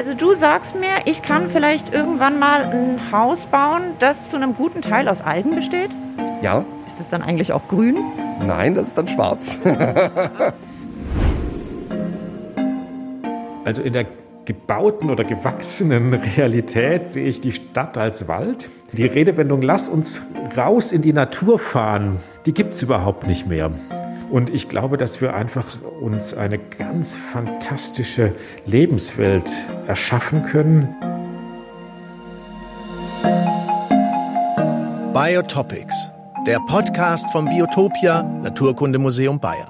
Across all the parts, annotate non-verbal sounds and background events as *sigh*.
Also du sagst mir, ich kann vielleicht irgendwann mal ein Haus bauen, das zu einem guten Teil aus Algen besteht? Ja. Ist das dann eigentlich auch grün? Nein, das ist dann schwarz. *laughs* also in der gebauten oder gewachsenen Realität sehe ich die Stadt als Wald. Die Redewendung, lass uns raus in die Natur fahren, die gibt es überhaupt nicht mehr. Und ich glaube, dass wir einfach uns eine ganz fantastische Lebenswelt erschaffen können. Biotopics, der Podcast vom Biotopia Naturkundemuseum Bayern.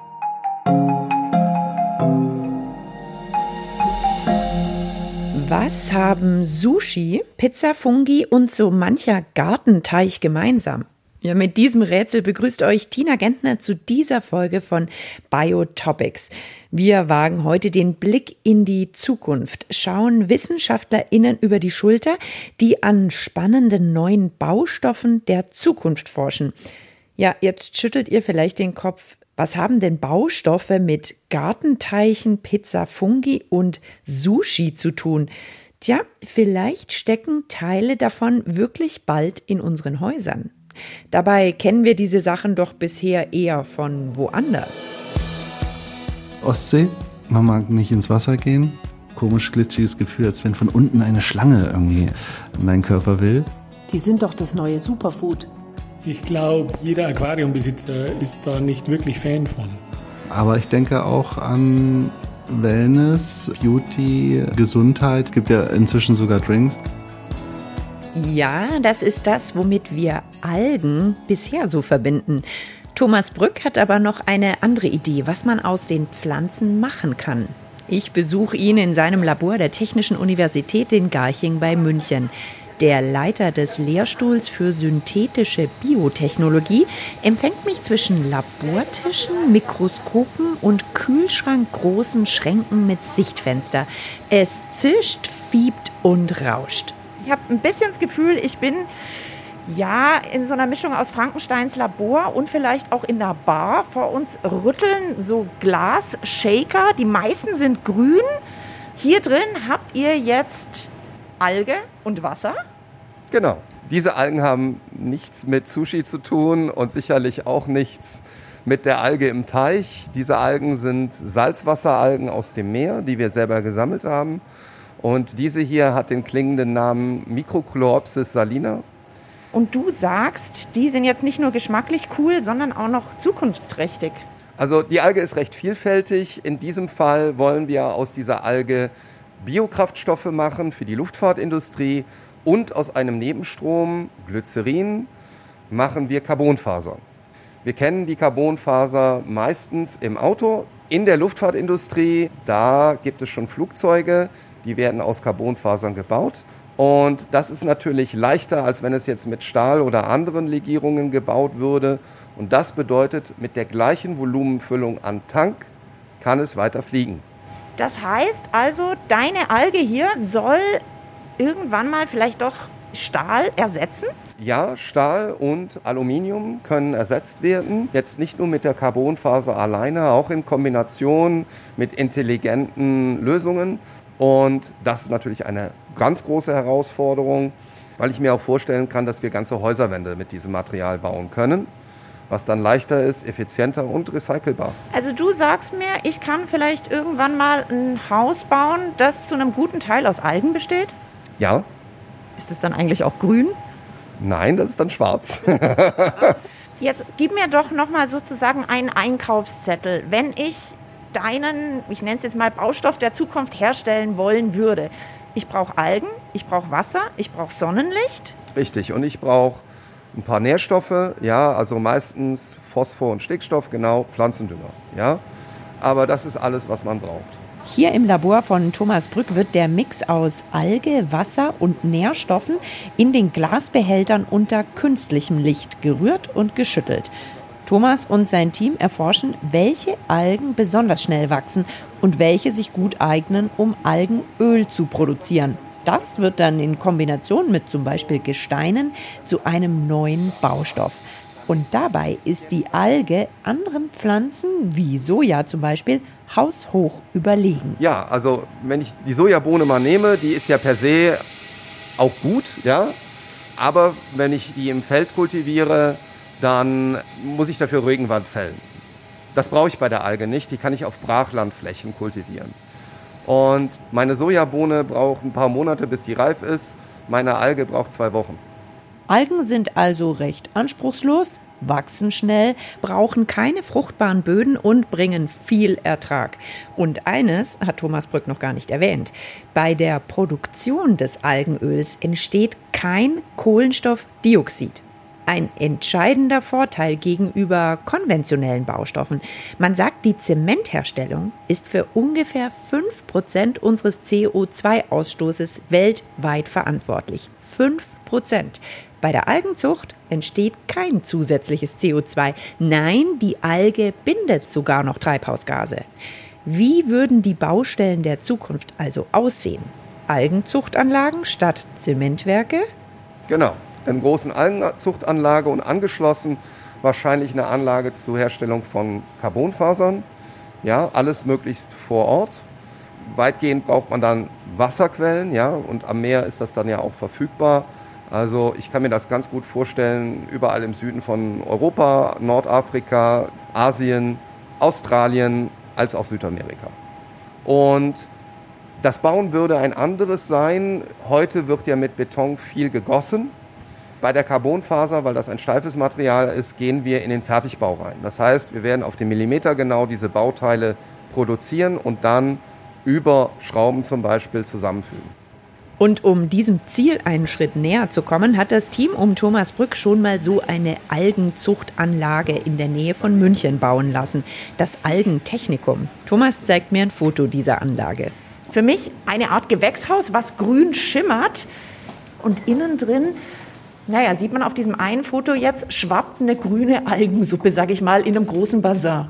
Was haben Sushi, Pizza Fungi und so mancher Gartenteich gemeinsam? Ja, mit diesem Rätsel begrüßt euch Tina Gentner zu dieser Folge von Biotopics. Wir wagen heute den Blick in die Zukunft, schauen WissenschaftlerInnen über die Schulter, die an spannenden neuen Baustoffen der Zukunft forschen. Ja, jetzt schüttelt ihr vielleicht den Kopf. Was haben denn Baustoffe mit Gartenteichen, Pizza Fungi und Sushi zu tun? Tja, vielleicht stecken Teile davon wirklich bald in unseren Häusern. Dabei kennen wir diese Sachen doch bisher eher von woanders. Ostsee, man mag nicht ins Wasser gehen. Komisch glitschiges Gefühl, als wenn von unten eine Schlange irgendwie in deinen Körper will. Die sind doch das neue Superfood. Ich glaube, jeder Aquariumbesitzer ist da nicht wirklich Fan von. Aber ich denke auch an Wellness, Beauty, Gesundheit. Es gibt ja inzwischen sogar Drinks. Ja, das ist das, womit wir Algen bisher so verbinden. Thomas Brück hat aber noch eine andere Idee, was man aus den Pflanzen machen kann. Ich besuche ihn in seinem Labor der Technischen Universität in Garching bei München. Der Leiter des Lehrstuhls für synthetische Biotechnologie empfängt mich zwischen Labortischen, Mikroskopen und kühlschrankgroßen Schränken mit Sichtfenster. Es zischt, fiebt und rauscht. Ich habe ein bisschen das Gefühl, ich bin ja in so einer Mischung aus Frankensteins Labor und vielleicht auch in der Bar. Vor uns rütteln so Glasshaker. Die meisten sind grün. Hier drin habt ihr jetzt Alge und Wasser. Genau. Diese Algen haben nichts mit Sushi zu tun und sicherlich auch nichts mit der Alge im Teich. Diese Algen sind Salzwasseralgen aus dem Meer, die wir selber gesammelt haben. Und diese hier hat den klingenden Namen Microchloropsis salina. Und du sagst, die sind jetzt nicht nur geschmacklich cool, sondern auch noch zukunftsträchtig. Also die Alge ist recht vielfältig. In diesem Fall wollen wir aus dieser Alge Biokraftstoffe machen für die Luftfahrtindustrie und aus einem Nebenstrom, Glycerin, machen wir Carbonfaser. Wir kennen die Carbonfaser meistens im Auto. In der Luftfahrtindustrie, da gibt es schon Flugzeuge, die werden aus Carbonfasern gebaut. Und das ist natürlich leichter, als wenn es jetzt mit Stahl oder anderen Legierungen gebaut würde. Und das bedeutet, mit der gleichen Volumenfüllung an Tank kann es weiter fliegen. Das heißt also, deine Alge hier soll irgendwann mal vielleicht doch Stahl ersetzen? Ja, Stahl und Aluminium können ersetzt werden. Jetzt nicht nur mit der Carbonfaser alleine, auch in Kombination mit intelligenten Lösungen. Und das ist natürlich eine ganz große Herausforderung, weil ich mir auch vorstellen kann, dass wir ganze Häuserwände mit diesem Material bauen können, was dann leichter ist, effizienter und recycelbar. Also du sagst mir, ich kann vielleicht irgendwann mal ein Haus bauen, das zu einem guten Teil aus Algen besteht? Ja. Ist das dann eigentlich auch grün? Nein, das ist dann schwarz. *laughs* Jetzt gib mir doch noch mal sozusagen einen Einkaufszettel. Wenn ich deinen, ich nenne es jetzt mal Baustoff der Zukunft herstellen wollen würde. Ich brauche Algen, ich brauche Wasser, ich brauche Sonnenlicht. Richtig, und ich brauche ein paar Nährstoffe, ja, also meistens Phosphor und Stickstoff, genau, Pflanzendünger, ja. Aber das ist alles, was man braucht. Hier im Labor von Thomas Brück wird der Mix aus Alge, Wasser und Nährstoffen in den Glasbehältern unter künstlichem Licht gerührt und geschüttelt. Thomas und sein Team erforschen, welche Algen besonders schnell wachsen und welche sich gut eignen, um Algenöl zu produzieren. Das wird dann in Kombination mit zum Beispiel Gesteinen zu einem neuen Baustoff. Und dabei ist die Alge anderen Pflanzen, wie Soja zum Beispiel, haushoch überlegen. Ja, also wenn ich die Sojabohne mal nehme, die ist ja per se auch gut, ja. Aber wenn ich die im Feld kultiviere, dann muss ich dafür Regenwald fällen. Das brauche ich bei der Alge nicht, die kann ich auf Brachlandflächen kultivieren. Und meine Sojabohne braucht ein paar Monate, bis die reif ist. Meine Alge braucht zwei Wochen. Algen sind also recht anspruchslos, wachsen schnell, brauchen keine fruchtbaren Böden und bringen viel Ertrag. Und eines hat Thomas Brück noch gar nicht erwähnt. Bei der Produktion des Algenöls entsteht kein Kohlenstoffdioxid. Ein entscheidender Vorteil gegenüber konventionellen Baustoffen. Man sagt, die Zementherstellung ist für ungefähr 5% unseres CO2-Ausstoßes weltweit verantwortlich. 5%. Bei der Algenzucht entsteht kein zusätzliches CO2. Nein, die Alge bindet sogar noch Treibhausgase. Wie würden die Baustellen der Zukunft also aussehen? Algenzuchtanlagen statt Zementwerke? Genau, eine großen Algenzuchtanlage und angeschlossen wahrscheinlich eine Anlage zur Herstellung von Carbonfasern. Ja, alles möglichst vor Ort. Weitgehend braucht man dann Wasserquellen, ja, und am Meer ist das dann ja auch verfügbar. Also ich kann mir das ganz gut vorstellen, überall im Süden von Europa, Nordafrika, Asien, Australien als auch Südamerika. Und das Bauen würde ein anderes sein. Heute wird ja mit Beton viel gegossen. Bei der Carbonfaser, weil das ein steifes Material ist, gehen wir in den Fertigbau rein. Das heißt, wir werden auf den Millimeter genau diese Bauteile produzieren und dann über Schrauben zum Beispiel zusammenfügen. Und um diesem Ziel einen Schritt näher zu kommen, hat das Team um Thomas Brück schon mal so eine Algenzuchtanlage in der Nähe von München bauen lassen. Das Algentechnikum. Thomas zeigt mir ein Foto dieser Anlage. Für mich eine Art Gewächshaus, was grün schimmert. Und innen drin, naja, sieht man auf diesem einen Foto jetzt, schwappt eine grüne Algensuppe, sag ich mal, in einem großen Bassin.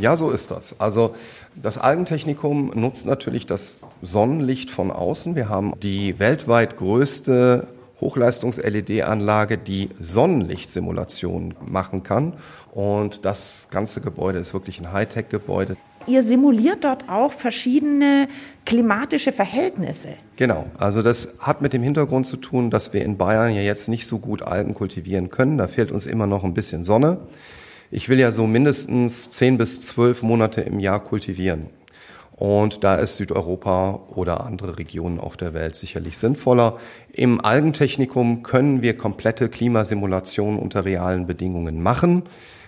Ja, so ist das. Also das Algentechnikum nutzt natürlich das Sonnenlicht von außen. Wir haben die weltweit größte Hochleistungs-LED-Anlage, die Sonnenlichtsimulation machen kann. Und das ganze Gebäude ist wirklich ein Hightech-Gebäude. Ihr simuliert dort auch verschiedene klimatische Verhältnisse. Genau, also das hat mit dem Hintergrund zu tun, dass wir in Bayern ja jetzt nicht so gut Algen kultivieren können. Da fehlt uns immer noch ein bisschen Sonne. Ich will ja so mindestens zehn bis zwölf Monate im Jahr kultivieren. Und da ist Südeuropa oder andere Regionen auf der Welt sicherlich sinnvoller. Im Algentechnikum können wir komplette Klimasimulationen unter realen Bedingungen machen.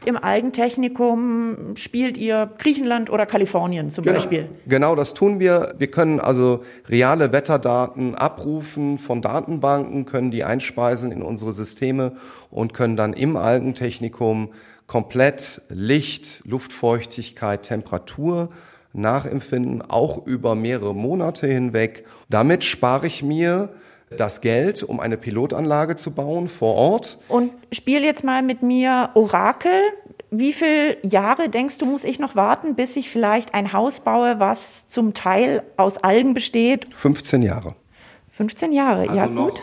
Im Algentechnikum spielt ihr Griechenland oder Kalifornien zum genau, Beispiel? Genau, das tun wir. Wir können also reale Wetterdaten abrufen von Datenbanken, können die einspeisen in unsere Systeme und können dann im Algentechnikum komplett Licht, Luftfeuchtigkeit, Temperatur nachempfinden, auch über mehrere Monate hinweg. Damit spare ich mir das Geld, um eine Pilotanlage zu bauen vor Ort. Und spiel jetzt mal mit mir Orakel. Wie viele Jahre denkst du, muss ich noch warten, bis ich vielleicht ein Haus baue, was zum Teil aus Algen besteht? 15 Jahre. 15 Jahre, also ja gut.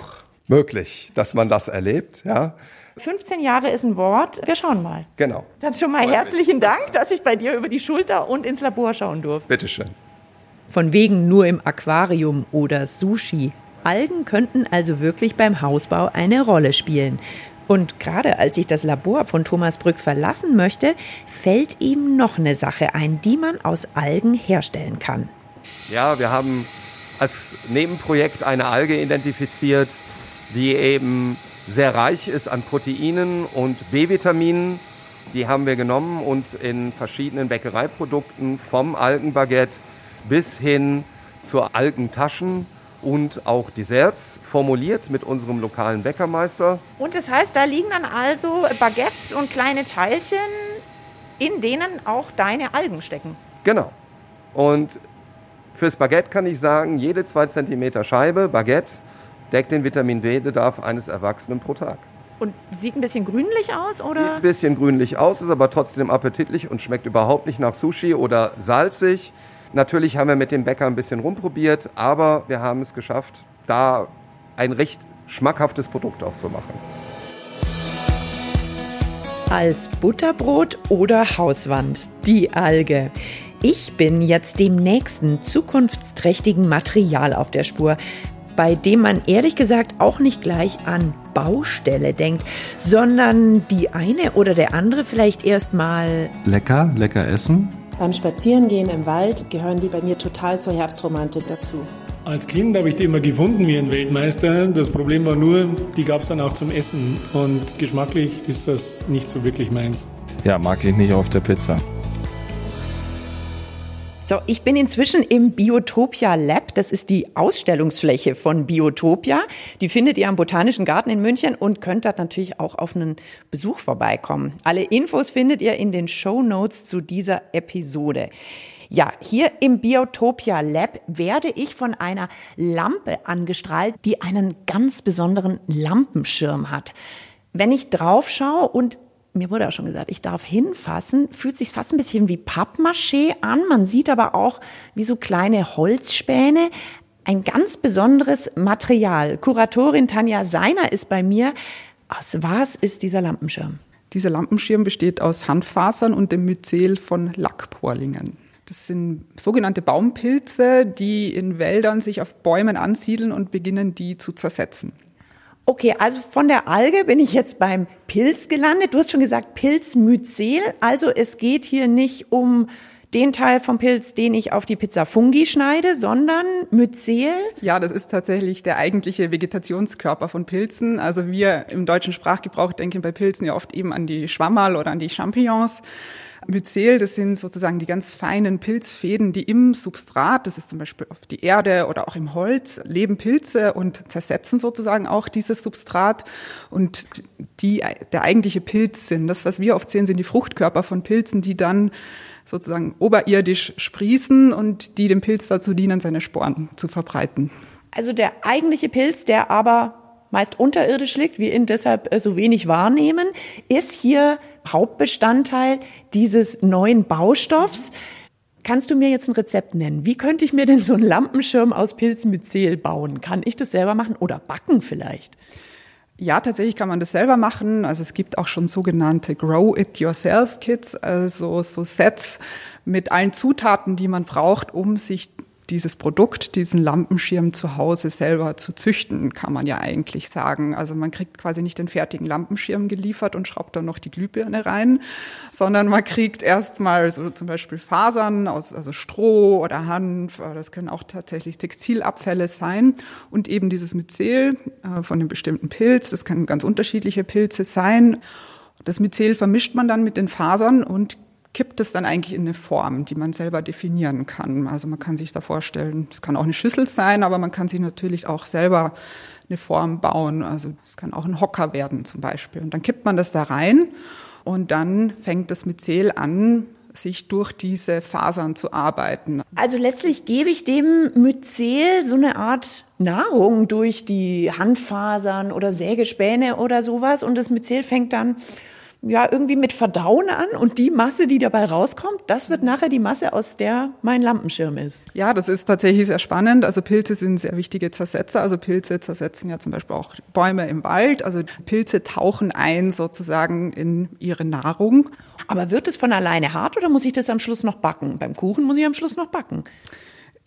Möglich, dass man das erlebt, ja. 15 Jahre ist ein Wort. Wir schauen mal. Genau. Dann schon mal Freut mich. herzlichen Dank, dass ich bei dir über die Schulter und ins Labor schauen durfte. Bitteschön. Von wegen nur im Aquarium oder Sushi. Algen könnten also wirklich beim Hausbau eine Rolle spielen. Und gerade als ich das Labor von Thomas Brück verlassen möchte, fällt ihm noch eine Sache ein, die man aus Algen herstellen kann. Ja, wir haben als Nebenprojekt eine Alge identifiziert, die eben sehr reich ist an Proteinen und B-Vitaminen. Die haben wir genommen und in verschiedenen Bäckereiprodukten vom Algenbaguette bis hin zur Algentaschen und auch Desserts formuliert mit unserem lokalen Bäckermeister. Und das heißt, da liegen dann also Baguettes und kleine Teilchen, in denen auch deine Algen stecken. Genau. Und fürs Baguette kann ich sagen, jede zwei Zentimeter Scheibe Baguette deckt den Vitamin D-Bedarf eines Erwachsenen pro Tag. Und sieht ein bisschen grünlich aus, Sieht oder? ein bisschen grünlich aus, ist aber trotzdem appetitlich und schmeckt überhaupt nicht nach Sushi oder salzig. Natürlich haben wir mit dem Bäcker ein bisschen rumprobiert, aber wir haben es geschafft, da ein recht schmackhaftes Produkt auszumachen. Als Butterbrot oder Hauswand. Die Alge. Ich bin jetzt dem nächsten zukunftsträchtigen Material auf der Spur, bei dem man ehrlich gesagt auch nicht gleich an Baustelle denkt, sondern die eine oder der andere vielleicht erstmal Lecker, lecker essen. Beim Spazierengehen im Wald gehören die bei mir total zur Herbstromantik dazu. Als Kind habe ich die immer gefunden wie ein Weltmeister. Das Problem war nur, die gab es dann auch zum Essen. Und geschmacklich ist das nicht so wirklich meins. Ja, mag ich nicht auf der Pizza. So, ich bin inzwischen im Biotopia Lab. Das ist die Ausstellungsfläche von Biotopia. Die findet ihr am Botanischen Garten in München und könnt dort natürlich auch auf einen Besuch vorbeikommen. Alle Infos findet ihr in den Show Notes zu dieser Episode. Ja, hier im Biotopia Lab werde ich von einer Lampe angestrahlt, die einen ganz besonderen Lampenschirm hat. Wenn ich drauf schaue und mir wurde auch schon gesagt, ich darf hinfassen, fühlt sich fast ein bisschen wie Pappmaché an. Man sieht aber auch wie so kleine Holzspäne. Ein ganz besonderes Material. Kuratorin Tanja Seiner ist bei mir. Aus was ist dieser Lampenschirm? Dieser Lampenschirm besteht aus Handfasern und dem Myzel von Lackporlingen. Das sind sogenannte Baumpilze, die in Wäldern sich auf Bäumen ansiedeln und beginnen, die zu zersetzen. Okay, also von der Alge bin ich jetzt beim Pilz gelandet. Du hast schon gesagt Pilzmyzel. Also es geht hier nicht um den Teil vom Pilz, den ich auf die Pizza Fungi schneide, sondern Myzel? Ja, das ist tatsächlich der eigentliche Vegetationskörper von Pilzen. Also wir im deutschen Sprachgebrauch denken bei Pilzen ja oft eben an die Schwammerl oder an die Champignons. Myzel, das sind sozusagen die ganz feinen Pilzfäden, die im Substrat, das ist zum Beispiel auf die Erde oder auch im Holz, leben Pilze und zersetzen sozusagen auch dieses Substrat. Und die, der eigentliche Pilz sind, das, was wir oft sehen, sind die Fruchtkörper von Pilzen, die dann sozusagen oberirdisch sprießen und die dem Pilz dazu dienen, seine Sporen zu verbreiten. Also der eigentliche Pilz, der aber meist unterirdisch liegt, wir ihn deshalb äh, so wenig wahrnehmen, ist hier Hauptbestandteil dieses neuen Baustoffs. Kannst du mir jetzt ein Rezept nennen? Wie könnte ich mir denn so einen Lampenschirm aus Pilzmyzel bauen? Kann ich das selber machen oder backen vielleicht? Ja, tatsächlich kann man das selber machen. Also es gibt auch schon sogenannte Grow It Yourself Kits, also so Sets mit allen Zutaten, die man braucht, um sich dieses Produkt, diesen Lampenschirm zu Hause selber zu züchten, kann man ja eigentlich sagen. Also man kriegt quasi nicht den fertigen Lampenschirm geliefert und schraubt dann noch die Glühbirne rein, sondern man kriegt erstmal so zum Beispiel Fasern aus, also Stroh oder Hanf, das können auch tatsächlich Textilabfälle sein und eben dieses Myzel äh, von einem bestimmten Pilz, das können ganz unterschiedliche Pilze sein. Das Myzel vermischt man dann mit den Fasern und kippt es dann eigentlich in eine Form, die man selber definieren kann. Also man kann sich da vorstellen, es kann auch eine Schüssel sein, aber man kann sich natürlich auch selber eine Form bauen. Also es kann auch ein Hocker werden zum Beispiel. Und dann kippt man das da rein und dann fängt das Myzel an, sich durch diese Fasern zu arbeiten. Also letztlich gebe ich dem Myzel so eine Art Nahrung durch die Handfasern oder Sägespäne oder sowas und das Myzel fängt dann ja irgendwie mit Verdauen an und die Masse, die dabei rauskommt, das wird nachher die Masse, aus der mein Lampenschirm ist. Ja, das ist tatsächlich sehr spannend. Also Pilze sind sehr wichtige Zersetzer. Also Pilze zersetzen ja zum Beispiel auch Bäume im Wald. Also Pilze tauchen ein sozusagen in ihre Nahrung. Aber wird es von alleine hart oder muss ich das am Schluss noch backen? Beim Kuchen muss ich am Schluss noch backen.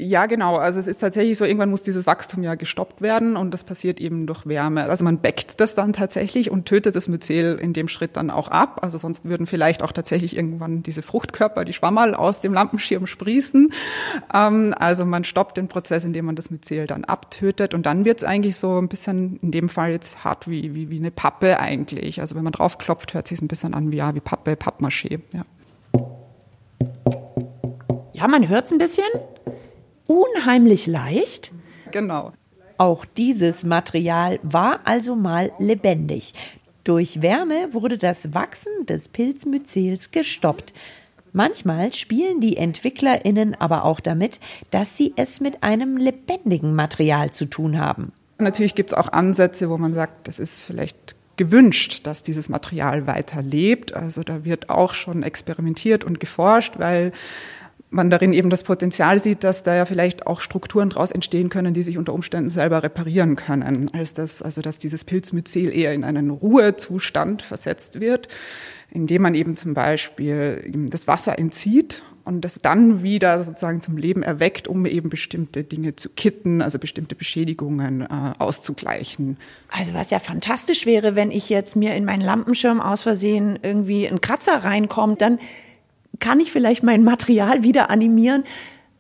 Ja, genau. Also es ist tatsächlich so, irgendwann muss dieses Wachstum ja gestoppt werden und das passiert eben durch Wärme. Also man backt das dann tatsächlich und tötet das Myzel in dem Schritt dann auch ab. Also sonst würden vielleicht auch tatsächlich irgendwann diese Fruchtkörper, die Schwammerl aus dem Lampenschirm sprießen. Ähm, also man stoppt den Prozess, indem man das Myzel dann abtötet und dann wird es eigentlich so ein bisschen, in dem Fall jetzt hart wie, wie, wie eine Pappe eigentlich. Also wenn man drauf klopft, hört sich ein bisschen an wie, ja, wie Pappe, Pappmaché. Ja. Ja, man hört es ein bisschen unheimlich leicht. Genau. Auch dieses Material war also mal lebendig. Durch Wärme wurde das Wachsen des Pilzmyzels gestoppt. Manchmal spielen die EntwicklerInnen aber auch damit, dass sie es mit einem lebendigen Material zu tun haben. Natürlich gibt es auch Ansätze, wo man sagt, das ist vielleicht gewünscht, dass dieses Material weiterlebt. Also da wird auch schon experimentiert und geforscht, weil man darin eben das Potenzial sieht, dass da ja vielleicht auch Strukturen daraus entstehen können, die sich unter Umständen selber reparieren können, als dass, also dass dieses Pilzmyzel eher in einen Ruhezustand versetzt wird, indem man eben zum Beispiel das Wasser entzieht und das dann wieder sozusagen zum Leben erweckt, um eben bestimmte Dinge zu kitten, also bestimmte Beschädigungen äh, auszugleichen. Also was ja fantastisch wäre, wenn ich jetzt mir in meinen Lampenschirm aus Versehen irgendwie ein Kratzer reinkommt, dann kann ich vielleicht mein Material wieder animieren,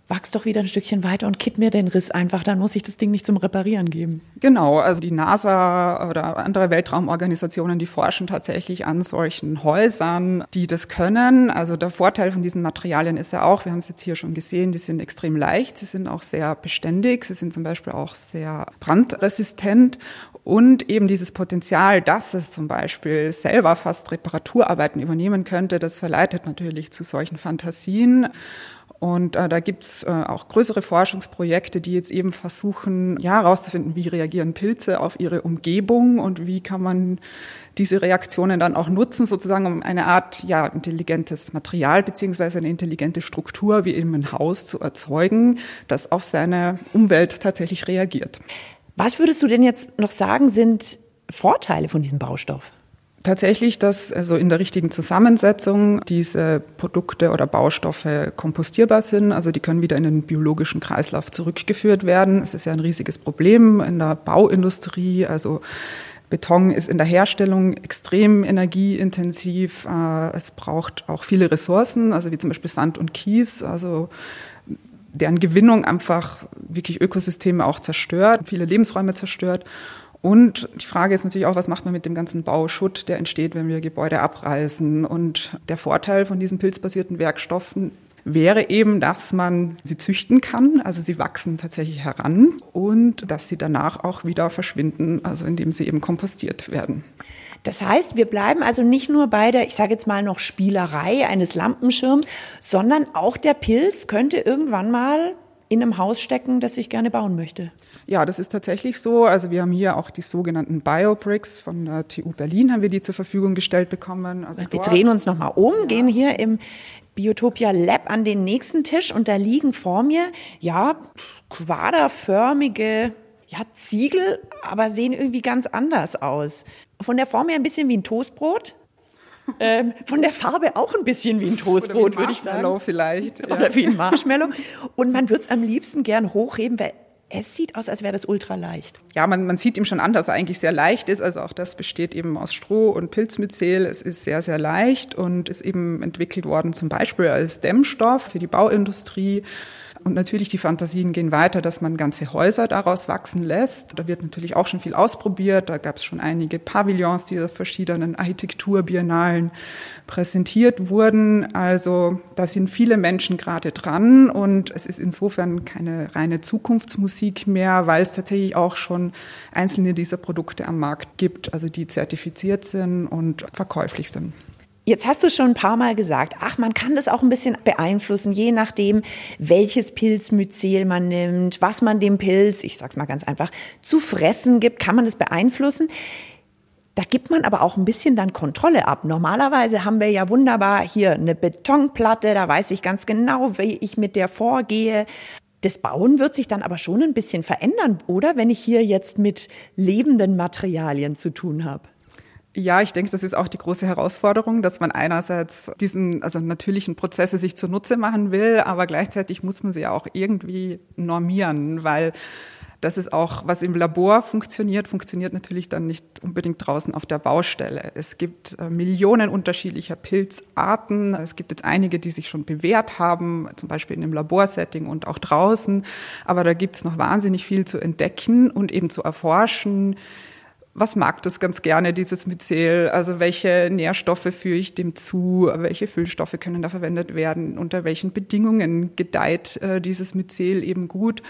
wachs doch wieder ein Stückchen weiter und kipp mir den Riss einfach, dann muss ich das Ding nicht zum Reparieren geben. Genau, also die NASA oder andere Weltraumorganisationen, die forschen tatsächlich an solchen Häusern, die das können. Also der Vorteil von diesen Materialien ist ja auch, wir haben es jetzt hier schon gesehen, die sind extrem leicht, sie sind auch sehr beständig, sie sind zum Beispiel auch sehr brandresistent und eben dieses Potenzial, dass es zum Beispiel selber fast Reparaturarbeiten übernehmen könnte, das verleitet natürlich zu solchen Fantasien. Und äh, da gibt's äh, auch größere Forschungsprojekte, die jetzt eben versuchen, ja, herauszufinden, wie reagieren Pilze auf ihre Umgebung und wie kann man diese Reaktionen dann auch nutzen, sozusagen um eine Art ja, intelligentes Material beziehungsweise eine intelligente Struktur wie eben ein Haus zu erzeugen, das auf seine Umwelt tatsächlich reagiert. Was würdest du denn jetzt noch sagen, sind Vorteile von diesem Baustoff? Tatsächlich, dass also in der richtigen Zusammensetzung diese Produkte oder Baustoffe kompostierbar sind. Also die können wieder in den biologischen Kreislauf zurückgeführt werden. Es ist ja ein riesiges Problem in der Bauindustrie. Also Beton ist in der Herstellung extrem energieintensiv. Äh, es braucht auch viele Ressourcen, also wie zum Beispiel Sand und Kies. Also deren Gewinnung einfach wirklich Ökosysteme auch zerstört, viele Lebensräume zerstört. Und die Frage ist natürlich auch, was macht man mit dem ganzen Bauschutt, der entsteht, wenn wir Gebäude abreißen? Und der Vorteil von diesen pilzbasierten Werkstoffen wäre eben, dass man sie züchten kann, also sie wachsen tatsächlich heran und dass sie danach auch wieder verschwinden, also indem sie eben kompostiert werden. Das heißt, wir bleiben also nicht nur bei der, ich sage jetzt mal noch Spielerei eines Lampenschirms, sondern auch der Pilz könnte irgendwann mal in einem Haus stecken, das ich gerne bauen möchte. Ja, das ist tatsächlich so. Also wir haben hier auch die sogenannten Biobricks von der TU Berlin, haben wir die zur Verfügung gestellt bekommen. Also wir drehen uns nochmal um, ja. gehen hier im Biotopia Lab an den nächsten Tisch und da liegen vor mir, ja, quaderförmige ja, Ziegel, aber sehen irgendwie ganz anders aus. Von der Form her ein bisschen wie ein Toastbrot. ähm, von der Farbe auch ein bisschen wie ein Toastbrot, würde ich sagen. vielleicht. Ja. Oder wie ein Marshmallow. Und man würde es am liebsten gern hochheben, weil es sieht aus, als wäre das ultra leicht. Ja, man, man sieht ihm schon an, dass er eigentlich sehr leicht ist. Also auch das besteht eben aus Stroh und Pilzmyzel. Es ist sehr, sehr leicht und ist eben entwickelt worden zum Beispiel als Dämmstoff für die Bauindustrie. Und natürlich die Fantasien gehen weiter, dass man ganze Häuser daraus wachsen lässt. Da wird natürlich auch schon viel ausprobiert. Da gab es schon einige Pavillons, die auf verschiedenen Architekturbiennalen präsentiert wurden. Also da sind viele Menschen gerade dran und es ist insofern keine reine Zukunftsmusik mehr, weil es tatsächlich auch schon einzelne dieser Produkte am Markt gibt, also die zertifiziert sind und verkäuflich sind. Jetzt hast du schon ein paar Mal gesagt, ach, man kann das auch ein bisschen beeinflussen, je nachdem, welches Pilzmyzel man nimmt, was man dem Pilz, ich sag's mal ganz einfach, zu fressen gibt, kann man das beeinflussen. Da gibt man aber auch ein bisschen dann Kontrolle ab. Normalerweise haben wir ja wunderbar hier eine Betonplatte, da weiß ich ganz genau, wie ich mit der vorgehe. Das Bauen wird sich dann aber schon ein bisschen verändern, oder? Wenn ich hier jetzt mit lebenden Materialien zu tun habe. Ja, ich denke, das ist auch die große Herausforderung, dass man einerseits diesen, also natürlichen Prozesse sich zunutze machen will, aber gleichzeitig muss man sie auch irgendwie normieren, weil das ist auch, was im Labor funktioniert, funktioniert natürlich dann nicht unbedingt draußen auf der Baustelle. Es gibt äh, Millionen unterschiedlicher Pilzarten. Es gibt jetzt einige, die sich schon bewährt haben, zum Beispiel in einem Laborsetting und auch draußen. Aber da gibt es noch wahnsinnig viel zu entdecken und eben zu erforschen was mag das ganz gerne, dieses Myzel? Also welche Nährstoffe führe ich dem zu? Welche Füllstoffe können da verwendet werden? Unter welchen Bedingungen gedeiht äh, dieses Myzel eben gut?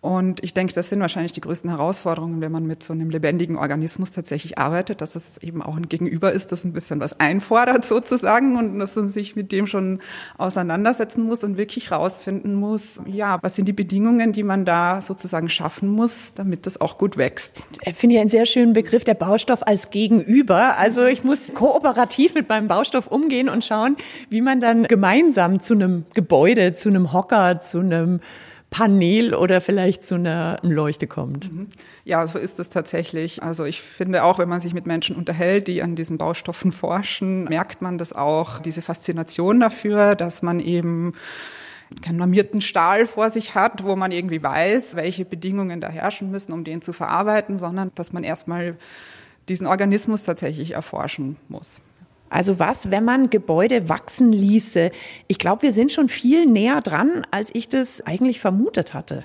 Und ich denke, das sind wahrscheinlich die größten Herausforderungen, wenn man mit so einem lebendigen Organismus tatsächlich arbeitet, dass es eben auch ein Gegenüber ist, das ein bisschen was einfordert *laughs* sozusagen und dass man sich mit dem schon auseinandersetzen muss und wirklich rausfinden muss, ja, was sind die Bedingungen, die man da sozusagen schaffen muss, damit das auch gut wächst. Ich finde ja einen sehr schönen Begriff, der Baustoff als Gegenüber. Also ich muss kooperativ mit meinem Baustoff umgehen und schauen, wie man dann gemeinsam zu einem Gebäude, zu einem Hocker, zu einem Panel oder vielleicht zu einer Leuchte kommt. Mhm. Ja, so ist es tatsächlich. Also ich finde auch, wenn man sich mit Menschen unterhält, die an diesen Baustoffen forschen, merkt man das auch, diese Faszination dafür, dass man eben keinen normierten Stahl vor sich hat, wo man irgendwie weiß, welche Bedingungen da herrschen müssen, um den zu verarbeiten, sondern dass man erstmal diesen Organismus tatsächlich erforschen muss. Also was, wenn man Gebäude wachsen ließe? Ich glaube, wir sind schon viel näher dran, als ich das eigentlich vermutet hatte.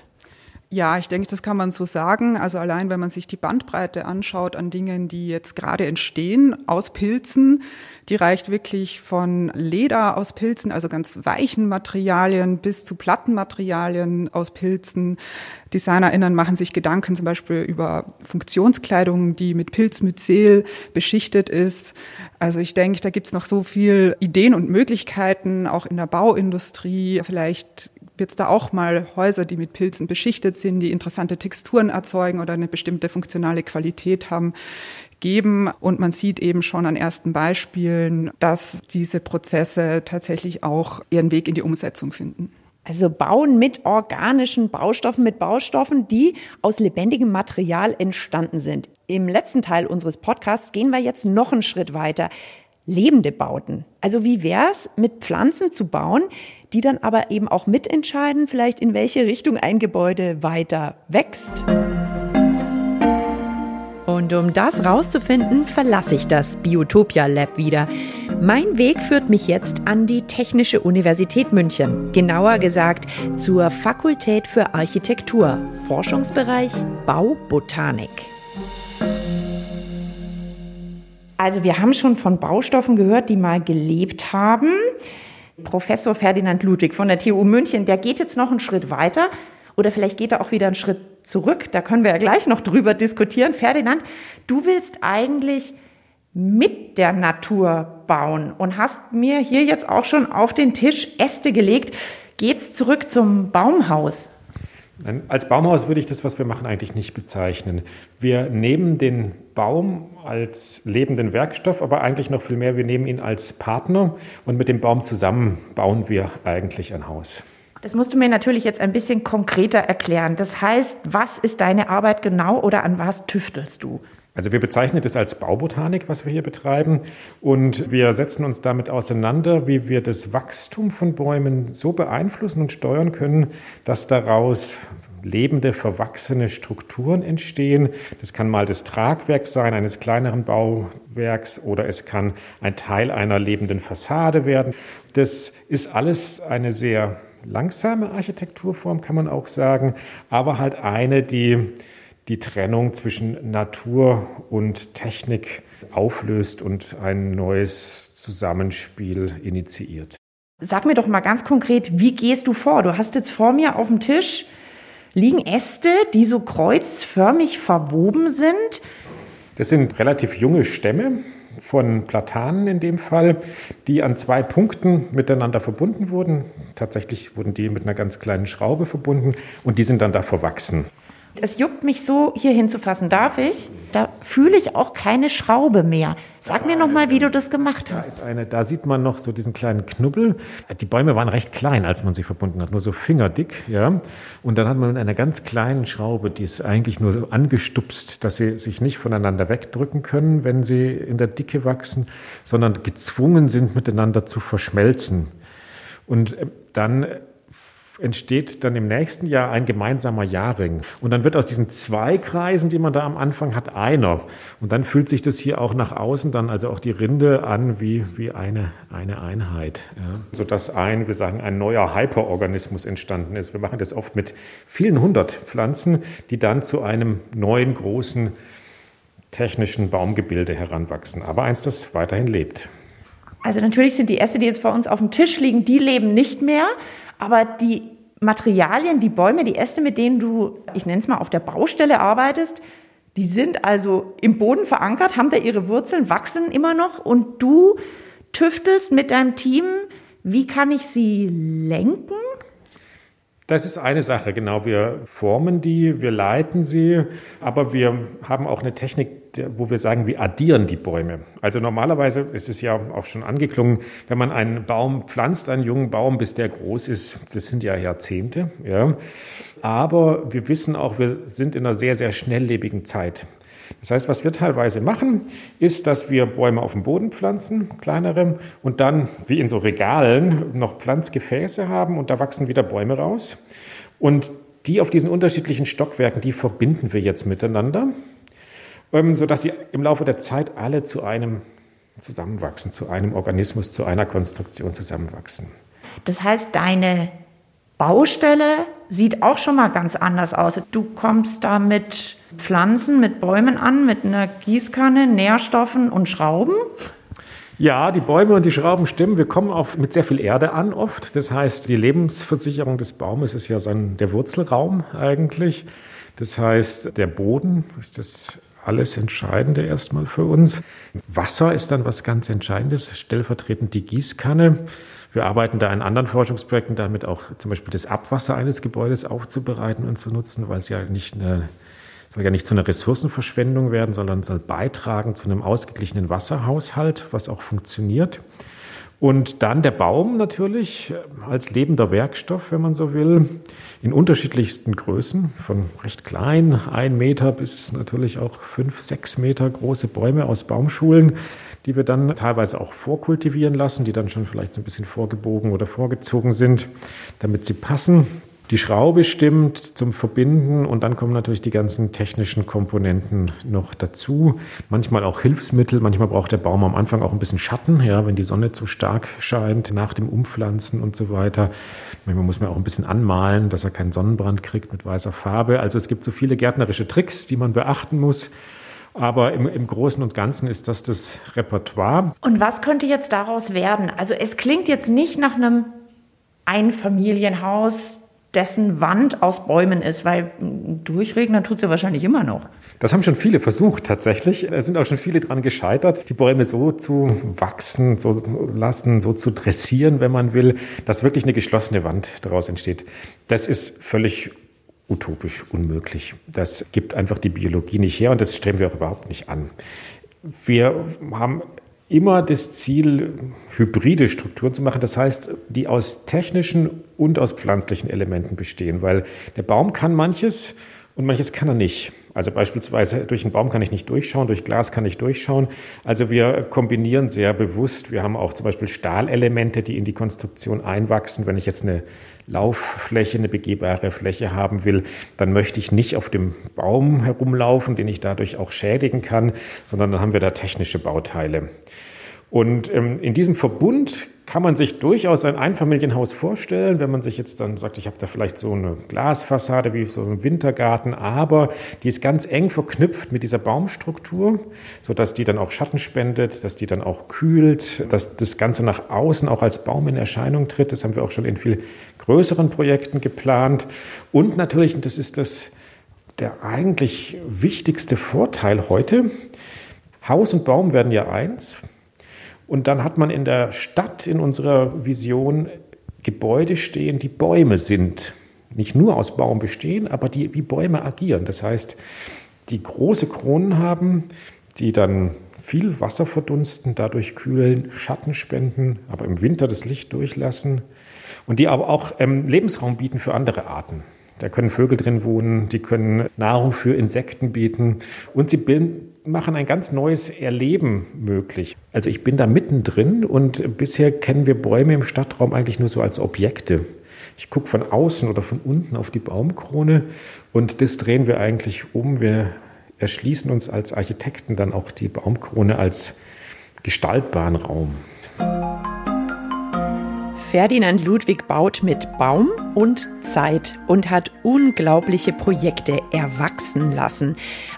Ja, ich denke, das kann man so sagen. Also allein, wenn man sich die Bandbreite anschaut an Dingen, die jetzt gerade entstehen aus Pilzen, die reicht wirklich von Leder aus Pilzen, also ganz weichen Materialien, bis zu Plattenmaterialien aus Pilzen. DesignerInnen machen sich Gedanken zum Beispiel über Funktionskleidung, die mit Pilzmyzel beschichtet ist. Also ich denke, da gibt's noch so viel Ideen und Möglichkeiten, auch in der Bauindustrie. Vielleicht wird es da auch mal Häuser, die mit Pilzen beschichtet sind, die interessante Texturen erzeugen oder eine bestimmte funktionale Qualität haben, geben. Und man sieht eben schon an ersten Beispielen, dass diese Prozesse tatsächlich auch ihren Weg in die Umsetzung finden. Also bauen mit organischen Baustoffen, mit Baustoffen, die aus lebendigem Material entstanden sind. Im letzten Teil unseres Podcasts gehen wir jetzt noch einen Schritt weiter. Lebende Bauten. Also wie wär's, mit Pflanzen zu bauen, die dann aber eben auch mitentscheiden, vielleicht in welche Richtung ein Gebäude weiter wächst. Und um das rauszufinden, verlasse ich das Biotopia Lab wieder. Mein Weg führt mich jetzt an die Technische Universität München, genauer gesagt zur Fakultät für Architektur, Forschungsbereich Baubotanik. Also wir haben schon von Baustoffen gehört, die mal gelebt haben. Professor Ferdinand Ludwig von der TU München, der geht jetzt noch einen Schritt weiter oder vielleicht geht er auch wieder einen Schritt zurück. Da können wir ja gleich noch drüber diskutieren. Ferdinand, du willst eigentlich mit der Natur bauen und hast mir hier jetzt auch schon auf den Tisch Äste gelegt. Geht's zurück zum Baumhaus? Als Baumhaus würde ich das, was wir machen, eigentlich nicht bezeichnen. Wir nehmen den Baum als lebenden Werkstoff, aber eigentlich noch viel mehr, wir nehmen ihn als Partner und mit dem Baum zusammen bauen wir eigentlich ein Haus. Das musst du mir natürlich jetzt ein bisschen konkreter erklären. Das heißt, was ist deine Arbeit genau oder an was tüftelst du? Also wir bezeichnen das als Baubotanik, was wir hier betreiben. Und wir setzen uns damit auseinander, wie wir das Wachstum von Bäumen so beeinflussen und steuern können, dass daraus lebende, verwachsene Strukturen entstehen. Das kann mal das Tragwerk sein eines kleineren Bauwerks oder es kann ein Teil einer lebenden Fassade werden. Das ist alles eine sehr langsame Architekturform, kann man auch sagen, aber halt eine, die die Trennung zwischen Natur und Technik auflöst und ein neues Zusammenspiel initiiert. Sag mir doch mal ganz konkret, wie gehst du vor? Du hast jetzt vor mir auf dem Tisch liegen Äste, die so kreuzförmig verwoben sind. Das sind relativ junge Stämme von Platanen in dem Fall, die an zwei Punkten miteinander verbunden wurden. Tatsächlich wurden die mit einer ganz kleinen Schraube verbunden und die sind dann da verwachsen. Es juckt mich so, hier hinzufassen. Darf ich? Da fühle ich auch keine Schraube mehr. Sag mir noch mal, wie du das gemacht hast. Da, eine, da sieht man noch so diesen kleinen Knubbel. Die Bäume waren recht klein, als man sie verbunden hat, nur so fingerdick. Ja. Und dann hat man mit einer ganz kleinen Schraube, die ist eigentlich nur so angestupst, dass sie sich nicht voneinander wegdrücken können, wenn sie in der Dicke wachsen, sondern gezwungen sind, miteinander zu verschmelzen. Und äh, dann entsteht dann im nächsten Jahr ein gemeinsamer Jahrring. Und dann wird aus diesen zwei Kreisen, die man da am Anfang hat, einer. Und dann fühlt sich das hier auch nach außen dann, also auch die Rinde an, wie, wie eine, eine Einheit. Ja. Sodass ein, wir sagen, ein neuer Hyperorganismus entstanden ist. Wir machen das oft mit vielen hundert Pflanzen, die dann zu einem neuen, großen technischen Baumgebilde heranwachsen. Aber eins, das weiterhin lebt. Also natürlich sind die Äste, die jetzt vor uns auf dem Tisch liegen, die leben nicht mehr. Aber die Materialien, die Bäume, die Äste, mit denen du, ich nenne es mal, auf der Baustelle arbeitest, die sind also im Boden verankert, haben da ihre Wurzeln, wachsen immer noch und du tüftelst mit deinem Team, wie kann ich sie lenken? Das ist eine Sache, genau. Wir formen die, wir leiten sie, aber wir haben auch eine Technik, wo wir sagen, wir addieren die Bäume. Also normalerweise ist es ja auch schon angeklungen, wenn man einen Baum pflanzt, einen jungen Baum, bis der groß ist, das sind ja Jahrzehnte. Ja. Aber wir wissen auch, wir sind in einer sehr, sehr schnelllebigen Zeit. Das heißt, was wir teilweise machen, ist, dass wir Bäume auf dem Boden pflanzen, kleinere, und dann, wie in so Regalen, noch Pflanzgefäße haben und da wachsen wieder Bäume raus. Und die auf diesen unterschiedlichen Stockwerken, die verbinden wir jetzt miteinander, ähm, sodass sie im Laufe der Zeit alle zu einem zusammenwachsen, zu einem Organismus, zu einer Konstruktion zusammenwachsen. Das heißt, deine Baustelle sieht auch schon mal ganz anders aus. Du kommst da mit Pflanzen, mit Bäumen an, mit einer Gießkanne, Nährstoffen und Schrauben. Ja, die Bäume und die Schrauben stimmen. Wir kommen auf, mit sehr viel Erde an oft. Das heißt, die Lebensversicherung des Baumes ist ja sein, der Wurzelraum eigentlich. Das heißt, der Boden ist das alles Entscheidende erstmal für uns. Wasser ist dann was ganz Entscheidendes, stellvertretend die Gießkanne. Wir arbeiten da in anderen Forschungsprojekten damit auch zum Beispiel das Abwasser eines Gebäudes aufzubereiten und zu nutzen, weil es ja nicht eine soll ja nicht zu einer Ressourcenverschwendung werden, sondern soll beitragen zu einem ausgeglichenen Wasserhaushalt, was auch funktioniert. Und dann der Baum natürlich als lebender Werkstoff, wenn man so will, in unterschiedlichsten Größen, von recht klein, ein Meter bis natürlich auch fünf, sechs Meter große Bäume aus Baumschulen die wir dann teilweise auch vorkultivieren lassen, die dann schon vielleicht so ein bisschen vorgebogen oder vorgezogen sind, damit sie passen. Die Schraube stimmt zum Verbinden und dann kommen natürlich die ganzen technischen Komponenten noch dazu. Manchmal auch Hilfsmittel, manchmal braucht der Baum am Anfang auch ein bisschen Schatten, ja, wenn die Sonne zu stark scheint, nach dem Umpflanzen und so weiter. Manchmal muss man auch ein bisschen anmalen, dass er keinen Sonnenbrand kriegt mit weißer Farbe. Also es gibt so viele gärtnerische Tricks, die man beachten muss. Aber im, im Großen und Ganzen ist das das Repertoire. Und was könnte jetzt daraus werden? Also es klingt jetzt nicht nach einem Einfamilienhaus, dessen Wand aus Bäumen ist, weil durchregnen tut sie wahrscheinlich immer noch. Das haben schon viele versucht tatsächlich. Es sind auch schon viele daran gescheitert, die Bäume so zu wachsen, so lassen, so zu dressieren, wenn man will, dass wirklich eine geschlossene Wand daraus entsteht. Das ist völlig utopisch unmöglich. Das gibt einfach die Biologie nicht her und das streben wir auch überhaupt nicht an. Wir haben immer das Ziel, hybride Strukturen zu machen, das heißt, die aus technischen und aus pflanzlichen Elementen bestehen, weil der Baum kann manches und manches kann er nicht. Also beispielsweise durch einen Baum kann ich nicht durchschauen, durch Glas kann ich durchschauen. Also wir kombinieren sehr bewusst. Wir haben auch zum Beispiel Stahlelemente, die in die Konstruktion einwachsen. Wenn ich jetzt eine Lauffläche, eine begehbare Fläche haben will, dann möchte ich nicht auf dem Baum herumlaufen, den ich dadurch auch schädigen kann, sondern dann haben wir da technische Bauteile. Und ähm, in diesem Verbund kann man sich durchaus ein Einfamilienhaus vorstellen, wenn man sich jetzt dann sagt, ich habe da vielleicht so eine Glasfassade wie so ein Wintergarten, aber die ist ganz eng verknüpft mit dieser Baumstruktur, sodass die dann auch Schatten spendet, dass die dann auch kühlt, dass das Ganze nach außen auch als Baum in Erscheinung tritt. Das haben wir auch schon in viel größeren Projekten geplant. Und natürlich, und das ist das, der eigentlich wichtigste Vorteil heute, Haus und Baum werden ja eins. Und dann hat man in der Stadt in unserer Vision Gebäude stehen, die Bäume sind. Nicht nur aus Baum bestehen, aber die wie Bäume agieren. Das heißt, die große Kronen haben, die dann viel Wasser verdunsten, dadurch kühlen, Schatten spenden, aber im Winter das Licht durchlassen und die aber auch ähm, Lebensraum bieten für andere Arten. Da können Vögel drin wohnen, die können Nahrung für Insekten bieten und sie bilden machen ein ganz neues Erleben möglich. Also ich bin da mittendrin und bisher kennen wir Bäume im Stadtraum eigentlich nur so als Objekte. Ich gucke von außen oder von unten auf die Baumkrone und das drehen wir eigentlich um. Wir erschließen uns als Architekten dann auch die Baumkrone als gestaltbaren Raum. Ferdinand Ludwig baut mit Baum und Zeit und hat unglaubliche Projekte erwachsen lassen.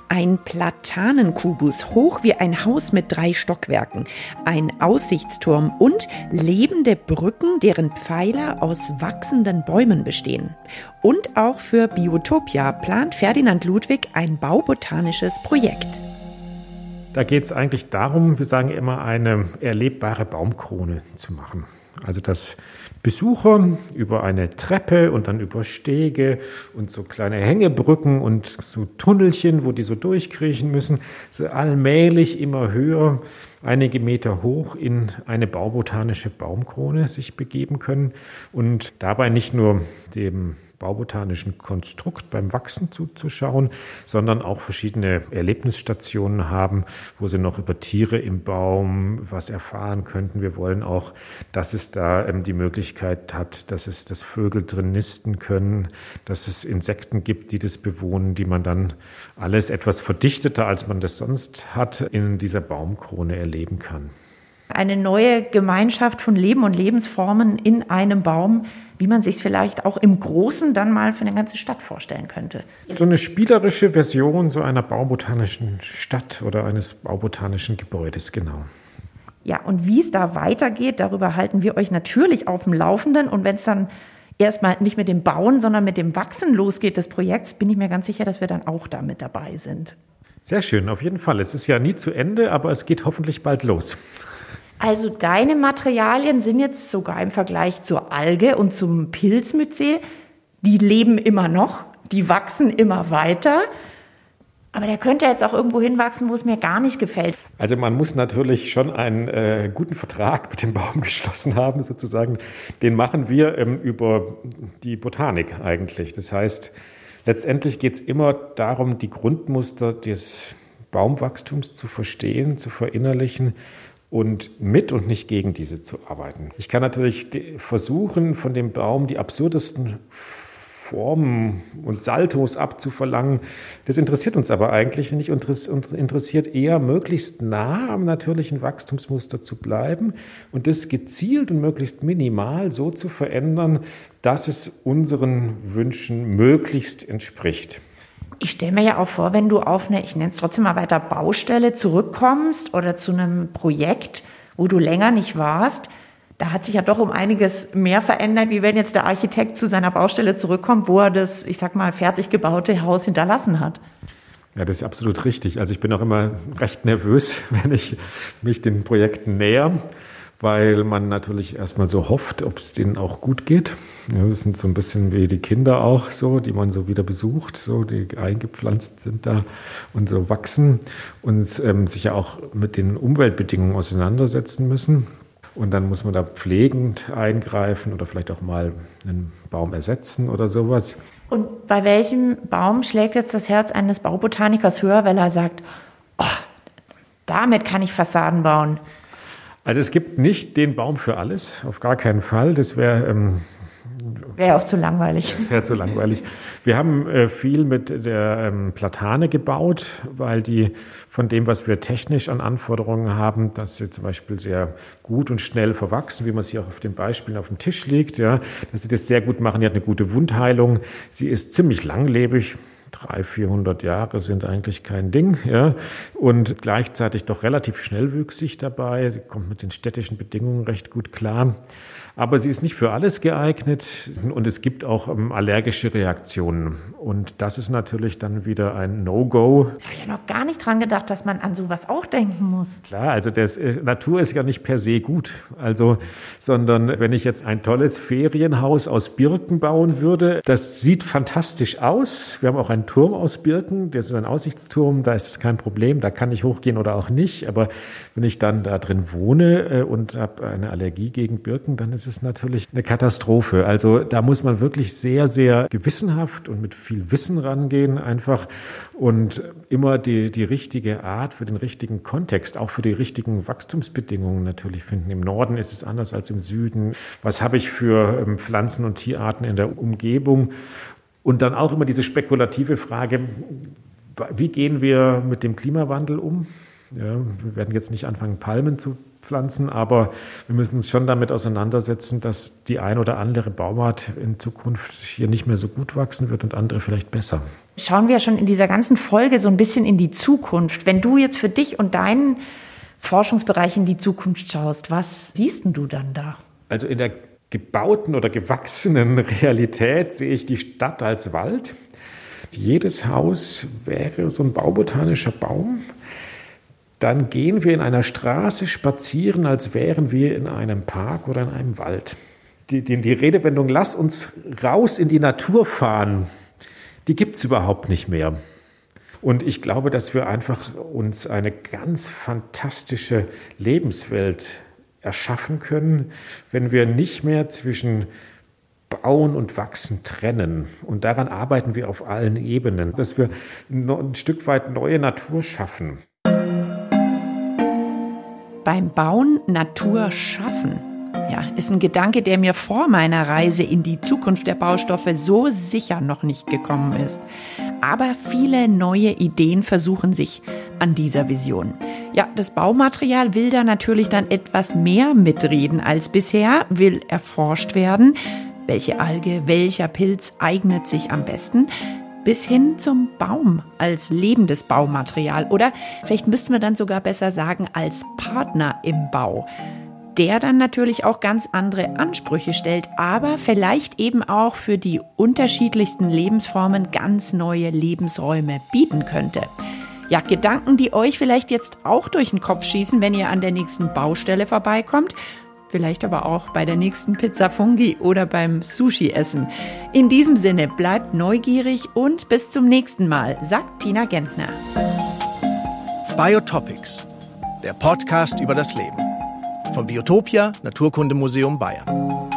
Ein Platanenkubus, hoch wie ein Haus mit drei Stockwerken, ein Aussichtsturm und lebende Brücken, deren Pfeiler aus wachsenden Bäumen bestehen. Und auch für Biotopia plant Ferdinand Ludwig ein baubotanisches Projekt. Da geht es eigentlich darum, wir sagen immer, eine erlebbare Baumkrone zu machen. Also dass Besucher über eine Treppe und dann über Stege und so kleine Hängebrücken und so Tunnelchen, wo die so durchkriechen müssen, so allmählich immer höher einige Meter hoch in eine baubotanische Baumkrone sich begeben können und dabei nicht nur dem baubotanischen Konstrukt beim Wachsen zuzuschauen, sondern auch verschiedene Erlebnisstationen haben, wo sie noch über Tiere im Baum was erfahren könnten. Wir wollen auch, dass es da ähm, die Möglichkeit hat, dass es das Vögel drin nisten können, dass es Insekten gibt, die das bewohnen, die man dann alles etwas verdichteter, als man das sonst hat, in dieser Baumkrone erleben kann. Eine neue Gemeinschaft von Leben und Lebensformen in einem Baum, wie man sich vielleicht auch im Großen dann mal für eine ganze Stadt vorstellen könnte. So eine spielerische Version so einer baubotanischen Stadt oder eines baubotanischen Gebäudes, genau. Ja, und wie es da weitergeht, darüber halten wir euch natürlich auf dem Laufenden. Und wenn es dann erstmal nicht mit dem Bauen, sondern mit dem Wachsen losgeht des Projekts, bin ich mir ganz sicher, dass wir dann auch da mit dabei sind. Sehr schön, auf jeden Fall. Es ist ja nie zu Ende, aber es geht hoffentlich bald los. Also deine Materialien sind jetzt sogar im Vergleich zur Alge und zum Pilzmyzel, die leben immer noch, die wachsen immer weiter. Aber der könnte jetzt auch irgendwo hinwachsen, wo es mir gar nicht gefällt. Also man muss natürlich schon einen äh, guten Vertrag mit dem Baum *laughs* geschlossen haben, sozusagen. Den machen wir ähm, über die Botanik eigentlich. Das heißt, letztendlich geht es immer darum, die Grundmuster des Baumwachstums zu verstehen, zu verinnerlichen und mit und nicht gegen diese zu arbeiten. Ich kann natürlich versuchen, von dem Baum die absurdesten Formen und Saltos abzuverlangen. Das interessiert uns aber eigentlich nicht. Uns interessiert eher, möglichst nah am natürlichen Wachstumsmuster zu bleiben und das gezielt und möglichst minimal so zu verändern, dass es unseren Wünschen möglichst entspricht. Ich stelle mir ja auch vor, wenn du auf eine, ich nenne es trotzdem mal weiter, Baustelle zurückkommst oder zu einem Projekt, wo du länger nicht warst, da hat sich ja doch um einiges mehr verändert, wie wenn jetzt der Architekt zu seiner Baustelle zurückkommt, wo er das, ich sag mal, fertig gebaute Haus hinterlassen hat. Ja, das ist absolut richtig. Also ich bin auch immer recht nervös, *laughs* wenn ich mich den Projekten näher weil man natürlich erstmal so hofft, ob es denen auch gut geht. Ja, das sind so ein bisschen wie die Kinder auch so, die man so wieder besucht, so die eingepflanzt sind da und so wachsen und ähm, sich ja auch mit den Umweltbedingungen auseinandersetzen müssen. Und dann muss man da pflegend eingreifen oder vielleicht auch mal einen Baum ersetzen oder sowas. Und bei welchem Baum schlägt jetzt das Herz eines Baubotanikers höher, weil er sagt, oh, damit kann ich Fassaden bauen? Also es gibt nicht den Baum für alles, auf gar keinen Fall. Das wäre ähm, Wäre auch zu langweilig. Wäre zu langweilig. Wir haben äh, viel mit der ähm, Platane gebaut, weil die von dem, was wir technisch an Anforderungen haben, dass sie zum Beispiel sehr gut und schnell verwachsen, wie man sie auch auf den Beispielen auf dem Tisch liegt, ja, dass sie das sehr gut machen. Die hat eine gute Wundheilung. Sie ist ziemlich langlebig. 300, 400 Jahre sind eigentlich kein Ding, ja, und gleichzeitig doch relativ schnellwüchsig dabei. Sie kommt mit den städtischen Bedingungen recht gut klar. Aber sie ist nicht für alles geeignet und es gibt auch ähm, allergische Reaktionen. Und das ist natürlich dann wieder ein No-Go. Ich habe ja noch gar nicht dran gedacht, dass man an sowas auch denken muss. Klar, also das, äh, Natur ist ja nicht per se gut. Also, sondern wenn ich jetzt ein tolles Ferienhaus aus Birken bauen würde, das sieht fantastisch aus. Wir haben auch einen Turm aus Birken, das ist ein Aussichtsturm, da ist es kein Problem, da kann ich hochgehen oder auch nicht. Aber wenn ich dann da drin wohne äh, und habe eine Allergie gegen Birken, dann ist ist es natürlich eine Katastrophe. Also da muss man wirklich sehr, sehr gewissenhaft und mit viel Wissen rangehen einfach und immer die, die richtige Art für den richtigen Kontext, auch für die richtigen Wachstumsbedingungen natürlich finden. Im Norden ist es anders als im Süden. Was habe ich für ähm, Pflanzen und Tierarten in der Umgebung? Und dann auch immer diese spekulative Frage, wie gehen wir mit dem Klimawandel um? Ja, wir werden jetzt nicht anfangen, Palmen zu pflanzen, aber wir müssen uns schon damit auseinandersetzen, dass die ein oder andere Baumart in Zukunft hier nicht mehr so gut wachsen wird und andere vielleicht besser. Schauen wir schon in dieser ganzen Folge so ein bisschen in die Zukunft. Wenn du jetzt für dich und deinen Forschungsbereich in die Zukunft schaust, was siehst du dann da? Also in der gebauten oder gewachsenen *laughs* Realität sehe ich die Stadt als Wald. Jedes Haus wäre so ein baubotanischer Baum dann gehen wir in einer Straße spazieren, als wären wir in einem Park oder in einem Wald. Die, die, die Redewendung, lass uns raus in die Natur fahren, die gibt es überhaupt nicht mehr. Und ich glaube, dass wir einfach uns eine ganz fantastische Lebenswelt erschaffen können, wenn wir nicht mehr zwischen Bauen und Wachsen trennen. Und daran arbeiten wir auf allen Ebenen, dass wir ein Stück weit neue Natur schaffen. Beim Bauen Natur schaffen. Ja, ist ein Gedanke, der mir vor meiner Reise in die Zukunft der Baustoffe so sicher noch nicht gekommen ist. Aber viele neue Ideen versuchen sich an dieser Vision. Ja, das Baumaterial will da natürlich dann etwas mehr mitreden als bisher, will erforscht werden. Welche Alge, welcher Pilz eignet sich am besten? Bis hin zum Baum als lebendes Baumaterial oder vielleicht müssten wir dann sogar besser sagen als Partner im Bau der dann natürlich auch ganz andere Ansprüche stellt, aber vielleicht eben auch für die unterschiedlichsten Lebensformen ganz neue Lebensräume bieten könnte. Ja, Gedanken, die euch vielleicht jetzt auch durch den Kopf schießen, wenn ihr an der nächsten Baustelle vorbeikommt. Vielleicht aber auch bei der nächsten Pizza Fungi oder beim Sushi essen. In diesem Sinne, bleibt neugierig und bis zum nächsten Mal, sagt Tina Gentner. Biotopics, der Podcast über das Leben vom Biotopia Naturkundemuseum Bayern.